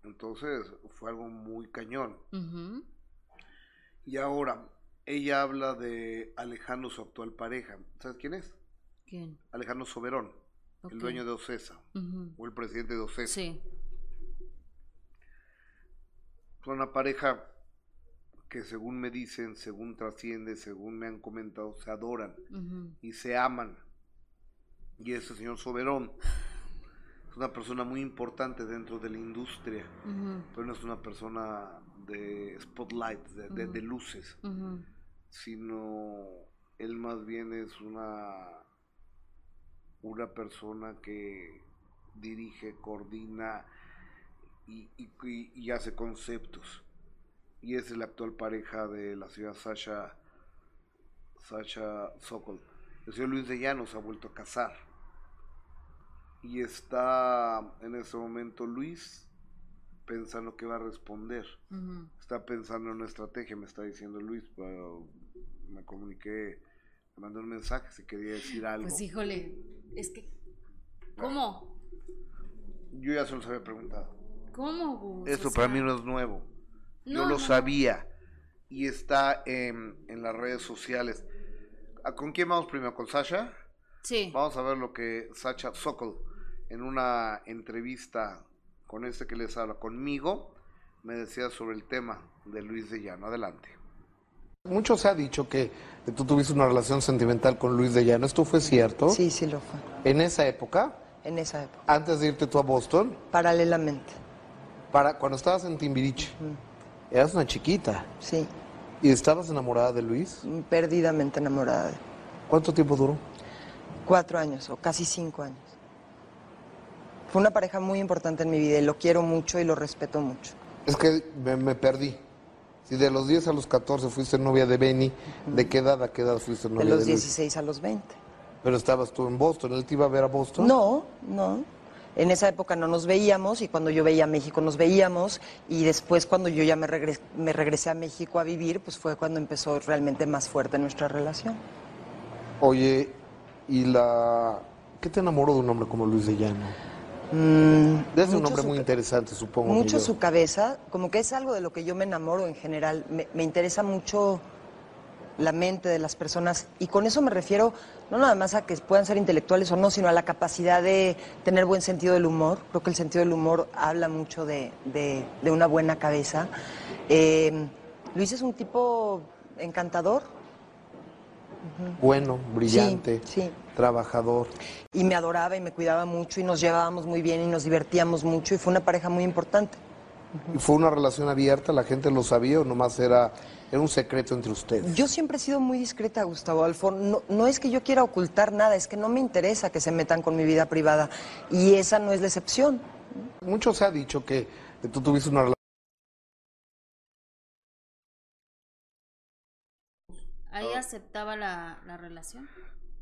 Entonces fue algo muy cañón. Y ahora, ella habla de Alejandro, su actual pareja. ¿Sabes quién es? ¿Quién? Alejandro Soberón, el dueño de Ocesa, o el presidente de Ocesa. Sí. Fue una pareja que según me dicen, según trasciende, según me han comentado, se adoran y se aman. Y ese señor Soberón. Una persona muy importante dentro de la industria, pero no es una persona de spotlight, de, luces, sino él más bien es una, una persona que dirige, coordina y, y, hace conceptos. y es la actual pareja de la ciudad Sasha, Sasha Sokol. El señor Luis de Llano se ha vuelto a casar. Y está en ese momento Luis pensando que va a responder. Está pensando en una estrategia, me está diciendo Luis. me comuniqué, me mandó un mensaje, si quería decir algo. Pues híjole, es que. ¿Cómo? Yo ya se los había preguntado. ¿Cómo, Esto para mí no es nuevo. Yo lo sabía. Y está en, en las redes sociales. Ah, ¿Con quién vamos primero? ¿Con Sasha? Sí. Vamos a ver lo que Sasha Sokol en una entrevista con este que les habla conmigo me decía sobre el tema de Luis de Llano. Adelante. Mucho se ha dicho que tú tuviste una relación sentimental con Luis de Llano. ¿Esto fue cierto? Sí, sí lo fue. ¿En esa época? En esa época. ¿Antes de irte tú a Boston? Paralelamente. Para, cuando estabas en Timbiriche, eras una chiquita. Sí. ¿Y estabas enamorada de Luis? Perdidamente enamorada de. ¿Cuánto tiempo duró? Cuatro años o casi cinco años. Fue una pareja muy importante en mi vida y lo quiero mucho y lo respeto mucho. Es que me, perdí. Si de los 10 a los 14 fuiste novia de Benny, ¿de qué edad a qué edad fuiste novia de Luis? De los 16 a los 20. Pero estabas tú en Boston, ¿él te iba a ver a Boston? No, no. En esa época no nos veíamos y cuando yo veía a México nos veíamos y después cuando yo ya me, me regresé a México a vivir, pues fue cuando empezó realmente más fuerte nuestra relación. Oye, ¿y la... ¿Qué te enamoró de un hombre como Luis de Llano? Mm, es un hombre muy interesante, supongo. Mucho su cabeza, como que es algo de lo que yo me enamoro en general. Me, interesa mucho la mente de las personas y con eso me refiero no nada más a que puedan ser intelectuales o no, sino a la capacidad de tener buen sentido del humor. Creo que el sentido del humor habla mucho de, una buena cabeza. Eh, Luis es un tipo encantador, bueno, brillante, trabajador. Y me adoraba y me cuidaba mucho y nos llevábamos muy bien y nos divertíamos mucho y fue una pareja muy importante. ¿Y fue una relación abierta? ¿La gente lo sabía o nomás era, era un secreto entre ustedes? Yo siempre he sido muy discreta, Gustavo Alfo. No, no es que yo quiera ocultar nada, es que no me interesa que se metan con mi vida privada. Y esa no es la excepción. Mucho se ha dicho que tú tuviste una relación Ahí aceptaba la, la relación.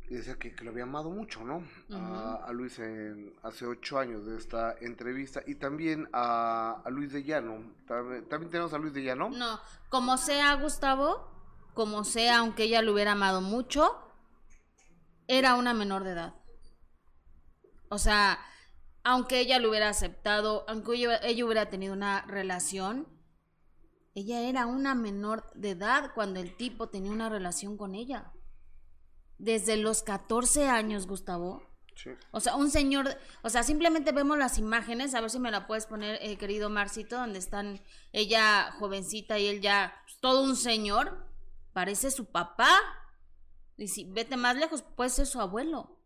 Decía que, lo había amado mucho, ¿no? a, Luis en, hace ocho años de esta entrevista. Y también a, Luis de Llano. ¿También, tenemos a Luis de Llano? No, como sea Gustavo, como sea, aunque ella lo hubiera amado mucho, era una menor de edad. O sea, aunque ella lo hubiera aceptado, aunque ella hubiera tenido una relación, ella era una menor de edad cuando el tipo tenía una relación con ella. Desde los 14 años, Gustavo. Sí. O sea, un señor, o sea, simplemente vemos las imágenes, a ver si me la puedes poner, eh, querido Marcito, donde están ella jovencita y él ya pues, todo un señor, parece su papá. Y si vete más lejos, puede ser su abuelo.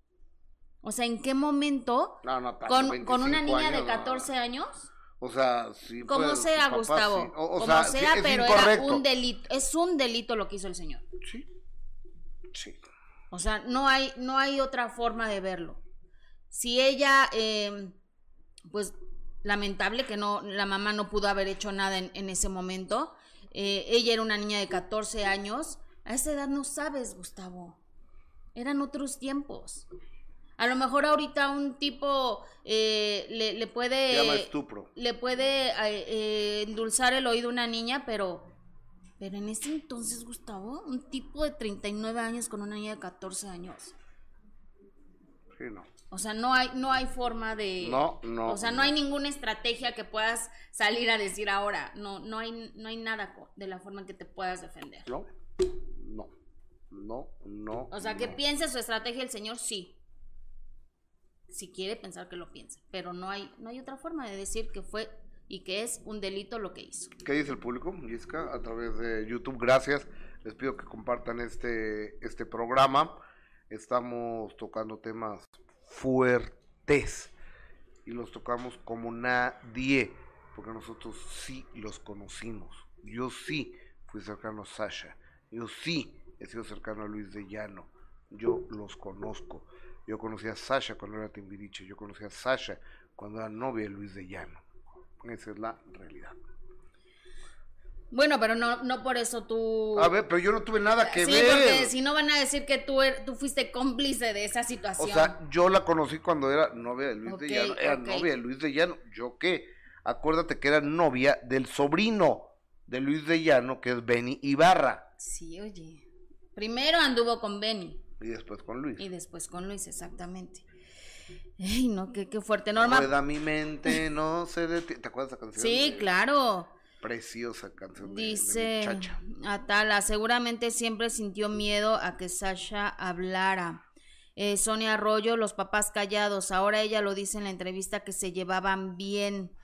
O sea, ¿en qué momento con, con, una niña de 14 años o sea, sí. Como sea, Gustavo. como sea, pero era un delito. Es un delito lo que hizo el señor. Sí. Sí. O sea, no hay, no hay otra forma de verlo. Si ella, em, pues, lamentable que no, la mamá no pudo haber hecho nada en, ese momento. Eh, ella era una niña de 14 años. A esa edad no sabes, Gustavo. Eran otros tiempos. A lo mejor ahorita un tipo eh, le, puede... Le puede eh, endulzar el oído a una niña, pero... Pero en ese entonces, Gustavo, un tipo de 39 años con una niña de 14 años. Sí, no. O sea, no hay, no hay forma de... No, no. O sea, no, hay ninguna estrategia que puedas salir a decir ahora. No, no hay, no hay nada de la forma en que te puedas defender. No, no, no, no. O sea, que piense su estrategia el señor, sí si quiere pensar que lo piense, pero no hay, no hay otra forma de decir que fue y que es un delito lo que hizo. ¿Qué dice el público, Jessica? A través de YouTube, gracias. Les pido que compartan este, este programa. Estamos tocando temas fuertes y los tocamos como nadie, porque nosotros sí los conocimos. Yo sí fui cercano a Sasha. Yo sí he sido cercano a Luis de Llano. Yo los conozco. Yo conocí a Sasha cuando era Timbiriche, yo conocí a Sasha cuando era novia de Luis de Llano. Esa es la realidad. Bueno, pero no, no por eso tú... A ver, pero yo no tuve nada que sí, ver. porque si no van a decir que tú, er, tú fuiste cómplice de esa situación. O sea, yo la conocí cuando era novia de Luis de Llano. Era novia de Luis de Llano. ¿Yo qué? Acuérdate que era novia del sobrino de Luis de Llano, que es Benny Ibarra. Sí, oye. Primero anduvo con Benny. Y después con Luis. Y después con Luis, exactamente. Ay, no, qué, qué fuerte. Norma. Rueda mi mente, no se detiene. ¿Te acuerdas de esa canción? Sí, claro. Preciosa canción. Dice Atala, seguramente siempre sintió miedo a que Sasha hablara. Eh, Sonia Arroyo, los papás callados. Ahora ella lo dice en la entrevista que se llevaban bien.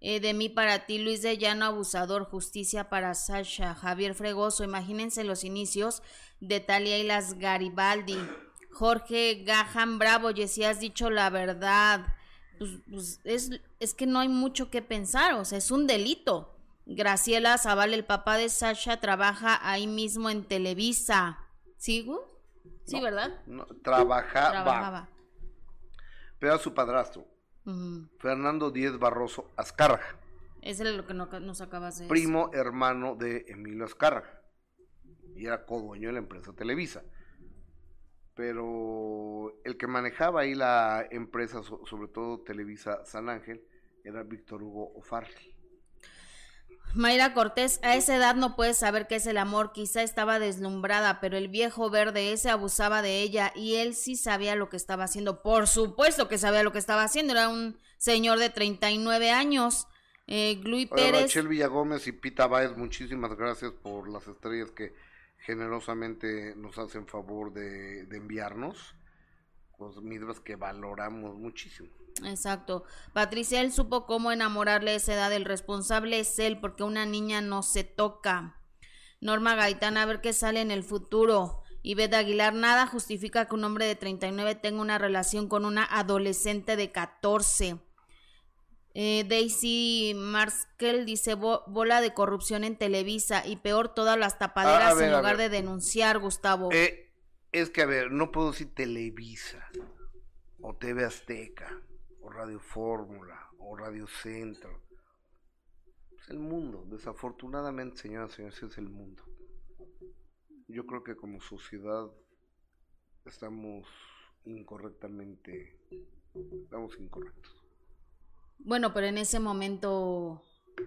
Eh, de mí para ti, Luis de Llano, abusador, justicia para Sasha. Javier Fregoso, imagínense los inicios de Talia y las Garibaldi. Jorge Gajan Bravo, si has dicho la verdad. Pues, pues es, es que no hay mucho que pensar, o sea, es un delito. Graciela Zaval, el papá de Sasha, trabaja ahí mismo en Televisa. ¿Sí, Sí, ¿verdad? No, trabajaba. trabajaba. Pero a su padrastro, Fernando Díez Barroso Azcárraga. Ese es lo que nos acabas de decir. Primo hermano de Emilio Azcárraga. Y era co-dueño de la empresa Televisa. Pero el que manejaba ahí la empresa, sobre todo Televisa San Ángel, era Víctor Hugo Ofarri. Mayra Cortés, a esa edad no puedes saber qué es el amor, quizá estaba deslumbrada, pero el viejo verde ese abusaba de ella y él sí sabía lo que estaba haciendo. Por supuesto que sabía lo que estaba haciendo, era un señor de 39 años. Eh, Glui Pérez. Rachel Villagómez y Pita Baez, muchísimas gracias por las estrellas que generosamente nos hacen favor de, de enviarnos. Los mismos que valoramos muchísimo. Exacto. Patricia, él supo cómo enamorarle a esa edad. El responsable es él, porque una niña no se toca. Norma Gaitán, a ver qué sale en el futuro. Y Beth Aguilar, nada justifica que un hombre de 39 tenga una relación con una adolescente de 14. Eh, Daisy Marskel dice bola de corrupción en Televisa y peor todas las tapaderas en lugar de denunciar, Gustavo. Eh, es que, a ver, no puedo decir Televisa o TV Azteca Radio Fórmula o Radio Centro. Es el mundo, desafortunadamente, señoras y señores, es el mundo. Yo creo que como sociedad estamos incorrectamente, estamos incorrectos. Bueno, pero en ese momento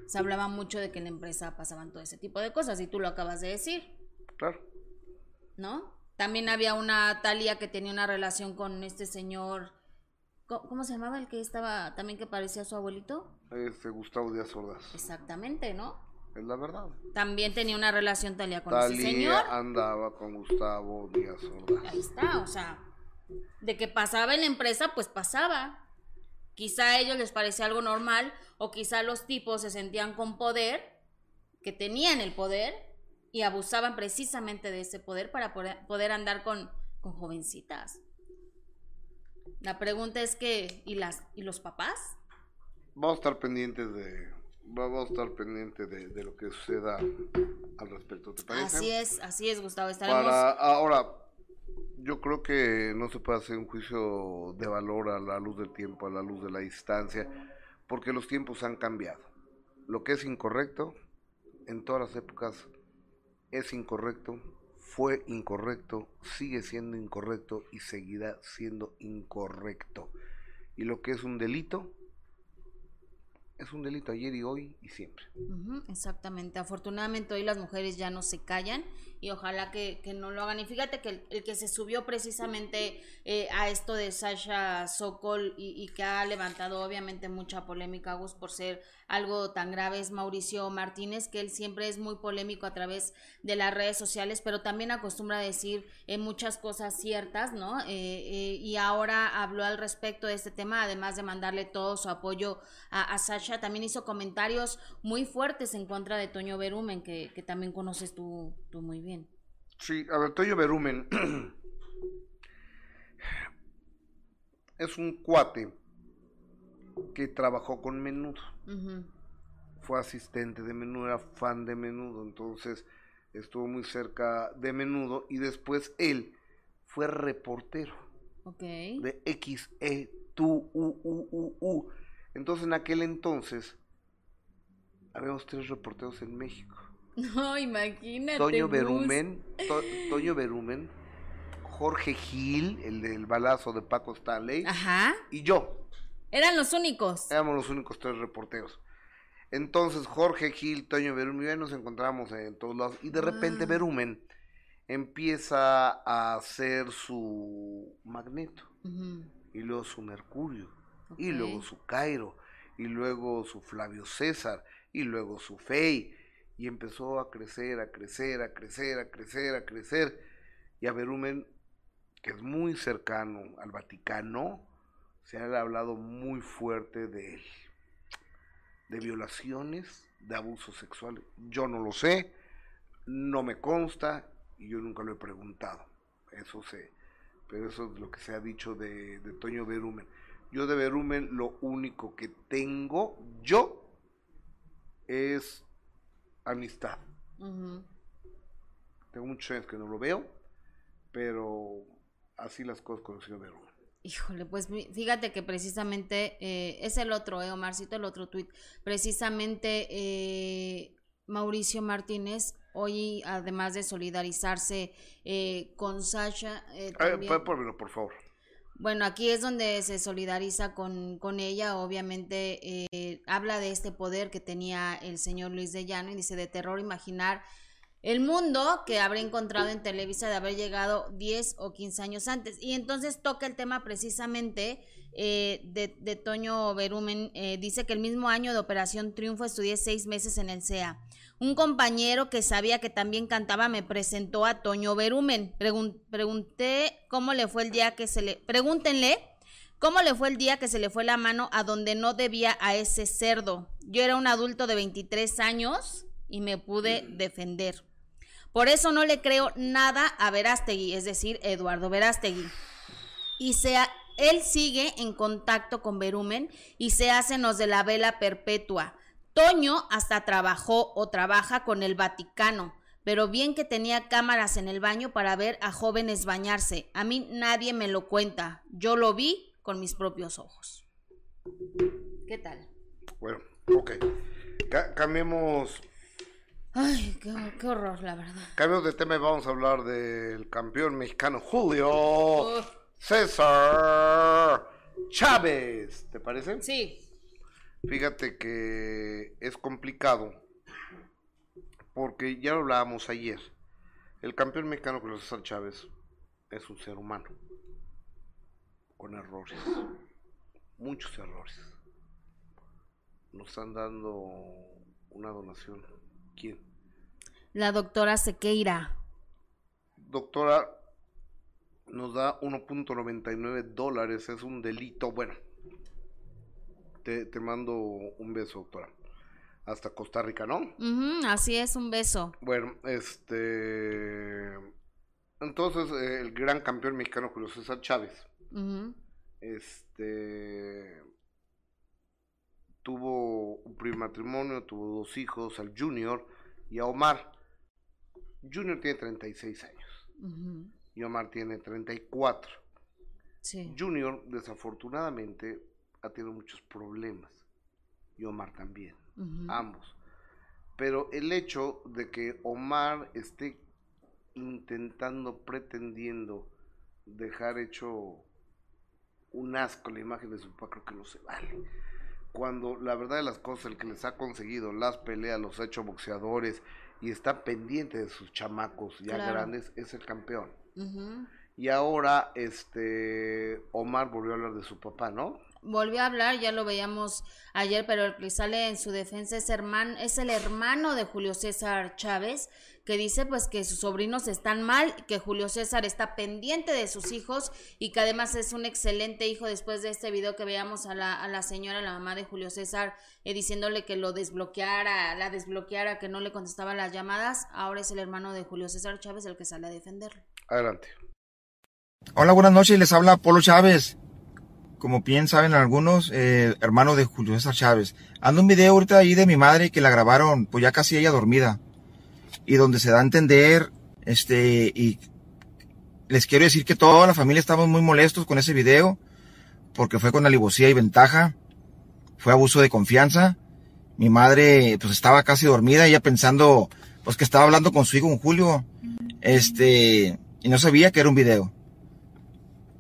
se hablaba mucho de que en la empresa pasaban todo ese tipo de cosas y tú lo acabas de decir. Claro. ¿No? También había una Talia que tenía una relación con este señor ¿Cómo se llamaba el que estaba también que parecía su abuelito? Este Gustavo Díaz Ordaz. Exactamente, ¿no? Es la verdad. También tenía una relación Talia con ese señor. andaba con Gustavo Díaz Ordaz. Ahí está, o sea, de que pasaba en la empresa, pues pasaba. Quizá a ellos les parecía algo normal o quizá los tipos se sentían con poder, que tenían el poder y abusaban precisamente de ese poder para poder, andar con, con jovencitas. La pregunta es que, ¿y las y los papás? Vamos a estar pendientes de vamos a estar pendientes de, lo que suceda al respecto, ¿te parece? Así es, así es, Gustavo, estaremos Para ahora yo creo que no se puede hacer un juicio de valor a la luz del tiempo, a la luz de la distancia, porque los tiempos han cambiado. Lo que es incorrecto en todas las épocas es incorrecto fue incorrecto, sigue siendo incorrecto y seguirá siendo incorrecto. Y lo que es un delito, es un delito ayer y hoy y siempre. exactamente. Afortunadamente hoy las mujeres ya no se callan y ojalá que, no lo hagan. Y fíjate que el, que se subió precisamente eh, a esto de Sasha Sokol y, que ha levantado obviamente mucha polémica, Gus, por ser algo tan grave, es Mauricio Martínez, que él siempre es muy polémico a través de las redes sociales, pero también acostumbra a decir eh, muchas cosas ciertas, ¿no? Eh, y ahora habló al respecto de este tema, además de mandarle todo su apoyo a, Sasha, también hizo comentarios muy fuertes en contra de Toño Berumen, que, que también conoces tú, tú muy bien. Sí, a ver, Toyo Berumen es un cuate que trabajó con Menudo. Fue asistente de Menudo, era fan de Menudo, entonces estuvo muy cerca de Menudo y después él fue reportero de XE tu U U U U. Entonces en aquel entonces habíamos tres reporteros en México (laughs) No, imagínate. Toño Berumen, (laughs) Toño Berumen, Jorge Gil, el del balazo de Paco Stanley. Ajá. Y yo. Eran los únicos. Éramos los únicos tres reporteros. Entonces Jorge Gil, Toño Berumen, y nos encontramos en todos lados. Y de repente Berumen empieza a hacer su magneto. Y luego su Mercurio. Y luego su Cairo. Y luego su Flavio César. Y luego su Fey y empezó a crecer, a crecer, a crecer, a crecer, a crecer. Y a Berumen, que es muy cercano al Vaticano, se ha hablado muy fuerte de él, de violaciones, de abuso sexual. Yo no lo sé, no me consta y yo nunca lo he preguntado. Eso sé, pero eso es lo que se ha dicho de, de Toño Berumen. Yo de Berumen lo único que tengo, yo, es amistad. Tengo muchos años que no lo veo, pero así las cosas con el señor Híjole, pues fíjate que precisamente eh, es el otro, eh, Omarcito, el otro tuit. Precisamente eh, Mauricio Martínez, hoy, además de solidarizarse eh, con Sasha. También, por, por favor. Bueno, aquí es donde se solidariza con, con ella, obviamente eh, habla de este poder que tenía el señor Luis de Llano y dice de terror imaginar el mundo que habrá encontrado en Televisa de haber llegado 10 o 15 años antes. Y entonces toca el tema precisamente eh, de, de, Toño Berumen. Eh, dice que el mismo año de Operación Triunfo estudié seis meses en el CEA. Un compañero que sabía que también cantaba me presentó a Toño Berumen. pregunté cómo le fue el día que se le... Pregúntenle cómo le fue el día que se le fue la mano a donde no debía a ese cerdo. Yo era un adulto de 23 años y me pude defender. Por eso no le creo nada a Verástegui, es decir, Eduardo Verástegui. Y sea, él sigue en contacto con Berumen y se hacen los de la vela perpetua. Toño hasta trabajó o trabaja con el Vaticano, pero bien que tenía cámaras en el baño para ver a jóvenes bañarse. A mí nadie me lo cuenta. Yo lo vi con mis propios ojos. ¿Qué tal? Bueno, ok. cambiemos. Ay, qué, horror, la verdad. Cambiemos de tema y vamos a hablar del campeón mexicano Julio César Chávez. ¿Te parece? Sí. Fíjate que es complicado porque ya lo hablábamos ayer. El campeón mexicano Julio César Chávez es un ser humano con errores, muchos errores. Nos están dando una donación. ¿Quién? La doctora Sequeira. Doctora, nos da 1.99 dólares, es un delito. Bueno, te, mando un beso, doctora. Hasta Costa Rica, ¿no? así es, un beso. Bueno, este... Entonces, eh, el gran campeón mexicano Julio César Chávez. Este... Tuvo un primer matrimonio, tuvo dos hijos, al Junior y a Omar. Junior tiene 36 años. Y Omar tiene 34. Sí. Junior, desafortunadamente, ha tenido muchos problemas. Y Omar también. Ambos. Pero el hecho de que Omar esté intentando, pretendiendo dejar hecho un asco la imagen de su papá, creo que no se vale. Cuando la verdad de las cosas, el que les ha conseguido las peleas, los ha hecho boxeadores y está pendiente de sus chamacos ya grandes, es el campeón. Y ahora, este, Omar volvió a hablar de su papá, ¿no? Volvió a hablar, ya lo veíamos ayer, pero el que sale en su defensa es, hermano, es el hermano de Julio César Chávez, que dice pues que sus sobrinos están mal, que Julio César está pendiente de sus hijos y que además es un excelente hijo después de este video que veíamos a la, a la señora, la mamá de Julio César, eh, diciéndole que lo desbloqueara, la desbloqueara, que no le contestaba las llamadas, ahora es el hermano de Julio César Chávez el que sale a defenderlo. Adelante. Hola, buenas noches, les habla Polo Chávez como bien saben algunos, eh, hermano de Julio César Chávez. Ando un video ahorita ahí de mi madre que la grabaron, pues ya casi ella dormida. Y donde se da a entender, este, y les quiero decir que toda la familia estamos muy molestos con ese video, porque fue con alivosía y ventaja, fue abuso de confianza. Mi madre, pues estaba casi dormida, ella pensando, pues que estaba hablando con su hijo, con Julio, este, y no sabía que era un video.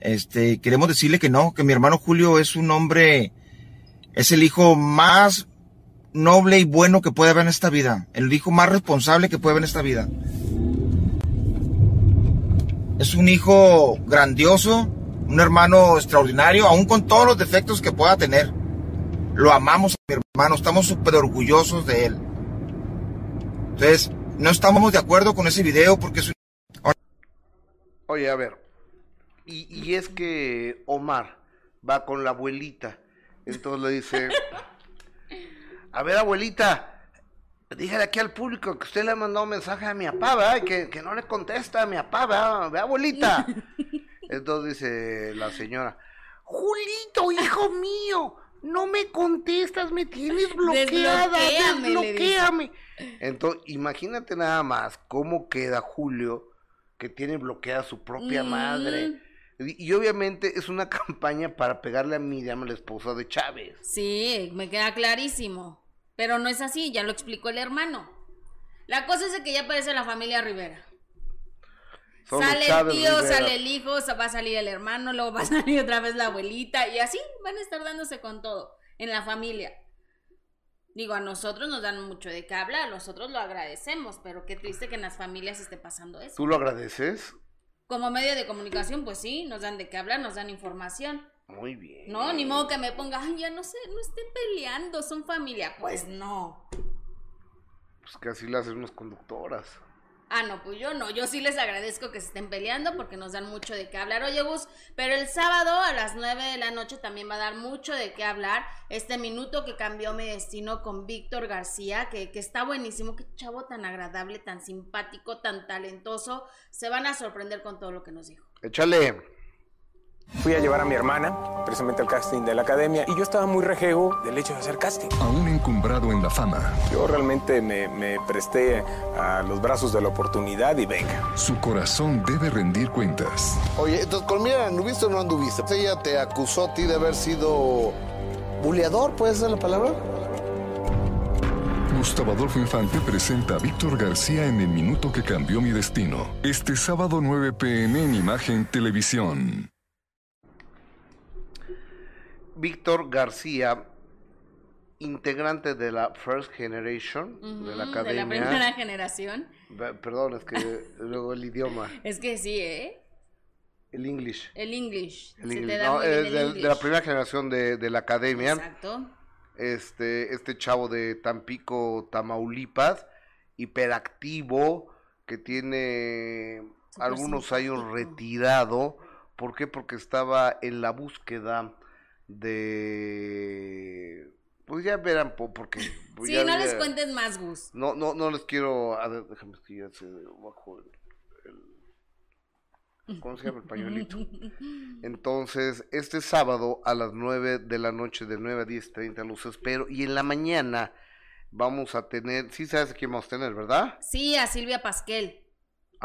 Este, queremos decirle que no, que mi hermano Julio es un hombre, es el hijo más noble y bueno que puede haber en esta vida, el hijo más responsable que puede haber en esta vida. Es un hijo grandioso, un hermano extraordinario, aún con todos los defectos que pueda tener. Lo amamos a mi hermano, estamos súper orgullosos de él. Entonces, no estamos de acuerdo con ese video porque es un... Oye, a ver, y, y es que Omar va con la abuelita, entonces le dice, a ver abuelita, dígale aquí al público que usted le ha mandado un mensaje a mi papá, ¿verdad? Que, que no le contesta a mi papá, ¿verdad? Ve, abuelita. (laughs) Entonces dice la señora, Julito, hijo mío, no me contestas, me tienes bloqueada, Desbloquéame, desbloquéame. Entonces, imagínate nada más cómo queda Julio que tiene bloqueada su propia Mm. madre. Y, y obviamente es una (laughs) campaña para pegarle a Miriam, la esposa de Chávez. Sí, me queda clarísimo. Pero no es así, ya lo explicó el hermano. La cosa es de que ya aparece la familia Rivera. Son sale el tío, Rivera. sale el hijo, va a salir el hermano, luego va a salir otra vez la abuelita y así van a estar dándose con todo en la familia. Digo, a nosotros nos dan mucho de qué hablar, nosotros lo agradecemos, pero qué triste que en las familias esté pasando eso. ¿Tú lo agradeces? Como medio de comunicación, pues sí, nos dan de qué hablar, nos dan información. Muy bien. No, ni modo que me ponga, ay, ya no sé, no estén peleando, son familia. Pues no. Pues que así las hacemos conductoras. Ah, no, pues yo no. Yo sí les agradezco que se estén peleando porque nos dan mucho de qué hablar. Oye, Gus, pero el sábado a las 9 de la noche también va a dar mucho de qué hablar. Este minuto que cambió mi destino con Víctor García, que, que está buenísimo. Qué chavo tan agradable, tan simpático, tan talentoso. Se van a sorprender con todo lo que nos dijo. Échale. Fui a llevar a mi hermana precisamente al casting de la academia y yo estaba muy rejego del hecho de hacer casting. Aún encumbrado en la fama, Yo realmente me, me presté a los brazos de la oportunidad y venga. su corazón debe rendir cuentas. Oye, entonces con ¿anduviste o no anduviste? Ella te acusó a ti de haber sido buleador, ¿puede ser la palabra? Gustavo Adolfo Infante presenta a Víctor García en El Minuto que Cambió Mi Destino. Este sábado 9 pm en Imagen Televisión. Víctor García, integrante de la First Generation de la academia. primera generación. Pe- Perdón, es que (laughs) luego el idioma, Es que sí, ¿eh? el English. El English. El English, no, es el de, de la primera generación de, de la academia. Exacto. Este, este chavo de Tampico, Tamaulipas, hiperactivo, que tiene algunos años retirado. ¿Por qué? Porque estaba en la búsqueda de... Pues ya verán, po- porque... (laughs) pues Sí, ya- no les ya- cuentes más, Gus. No, no, no les quiero... A ver, déjame que ya se bajo el, el- ¿Cómo se llama el pañuelito? (laughs) Entonces, este sábado a las 9 de la noche, de 9 a 10.30 los espero. Y en la mañana vamos a tener... Sí sabes a quién vamos a tener, ¿verdad? Sí, a Silvia Pasquel.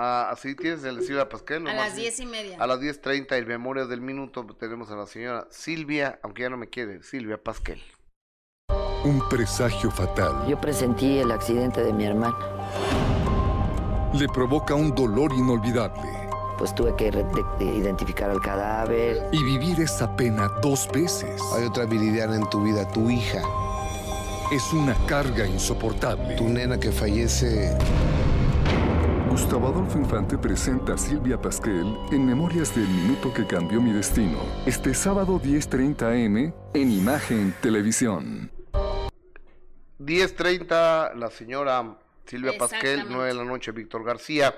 Ah, así tienes el Silvia Pasquel. A las sí. diez y media. A las 10.30 en Memoria del Minuto tenemos a la señora Silvia, aunque ya no me quiere, Silvia Pasquel. Un presagio fatal Yo presentí el accidente de mi hermana. le provoca un dolor inolvidable Pues tuve que identificar al cadáver. y vivir esa pena dos veces Hay otra viridiana en tu vida, tu hija, es una carga insoportable. tu nena que fallece. Gustavo Adolfo Infante presenta a Silvia Pasquel en Memorias del Minuto que Cambió Mi Destino. Este sábado 10.30 am en Imagen Televisión. 10.30 la señora Silvia Pasquel, Exactamente. 9 de la noche Víctor García,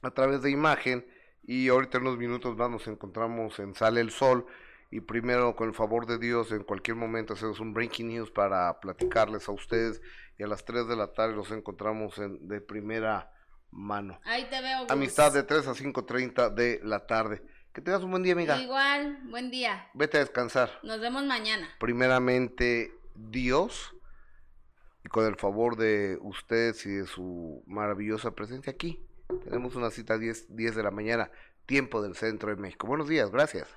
a través de imagen. Y ahorita en unos minutos más nos encontramos en Sale el Sol. Y primero, con el favor de Dios, en cualquier momento hacemos un breaking news para platicarles a ustedes. Y a las 3 de la tarde nos encontramos en, de primera mano. Ahí te veo, Gus. Amistad de 3 a 5.30 de la tarde. Que tengas un buen día, amiga. Igual, buen día. Vete a descansar. Nos vemos mañana. primeramente Dios y con el favor de ustedes y de su maravillosa presencia aquí. Tenemos una cita a 10, 10 de la mañana, tiempo del centro de México. Buenos días, gracias.